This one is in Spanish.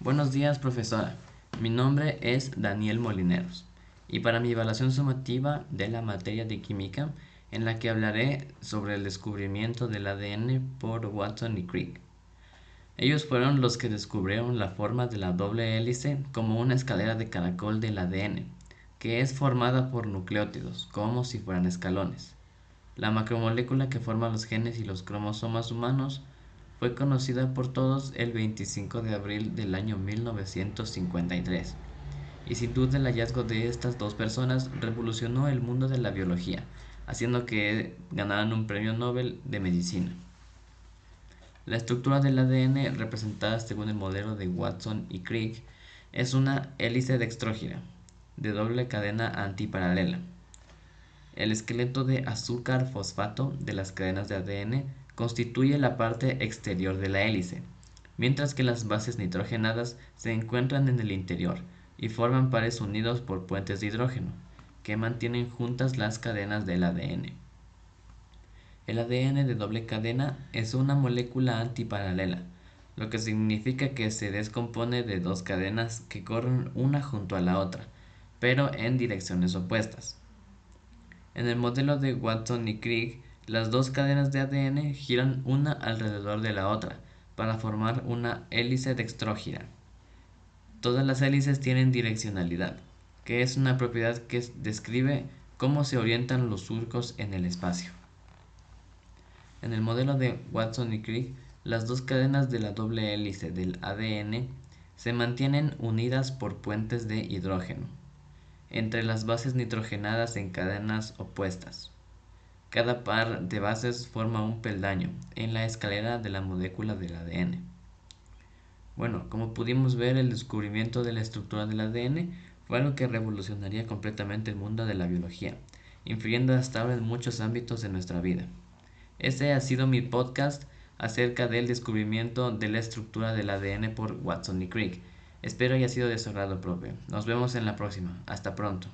Buenos días, profesora. Mi nombre es Daniel Molineros y para mi evaluación sumativa de la materia de química, en la que hablaré sobre el descubrimiento del ADN por Watson y Crick. Ellos fueron los que descubrieron la forma de la doble hélice como una escalera de caracol del ADN, que es formada por nucleótidos, como si fueran escalones. La macromolécula que forma los genes y los cromosomas humanos fue conocida por todos el 25 de abril del año 1953. Y sin duda el hallazgo de estas dos personas revolucionó el mundo de la biología, haciendo que ganaran un premio Nobel de medicina. La estructura del ADN representada según el modelo de Watson y Crick es una hélice dextrógira de doble cadena antiparalela. El esqueleto de azúcar fosfato de las cadenas de ADN constituye la parte exterior de la hélice, mientras que las bases nitrogenadas se encuentran en el interior y forman pares unidos por puentes de hidrógeno, que mantienen juntas las cadenas del ADN. El ADN de doble cadena es una molécula antiparalela, lo que significa que se descompone de dos cadenas que corren una junto a la otra, pero en direcciones opuestas. En el modelo de Watson y Crick, las dos cadenas de ADN giran una alrededor de la otra para formar una hélice dextrógira. Todas las hélices tienen direccionalidad, que es una propiedad que describe cómo se orientan los surcos en el espacio. En el modelo de Watson y Crick, las dos cadenas de la doble hélice del ADN se mantienen unidas por puentes de hidrógeno entre las bases nitrogenadas en cadenas opuestas. Cada par de bases forma un peldaño en la escalera de la molécula del ADN. Bueno, como pudimos ver, el descubrimiento de la estructura del ADN fue algo que revolucionaría completamente el mundo de la biología, influyendo hasta ahora en muchos ámbitos de nuestra vida. Este ha sido mi podcast acerca del descubrimiento de la estructura del ADN por Watson y Crick. Espero haya sido de su agrado propio. Nos vemos en la próxima. Hasta pronto.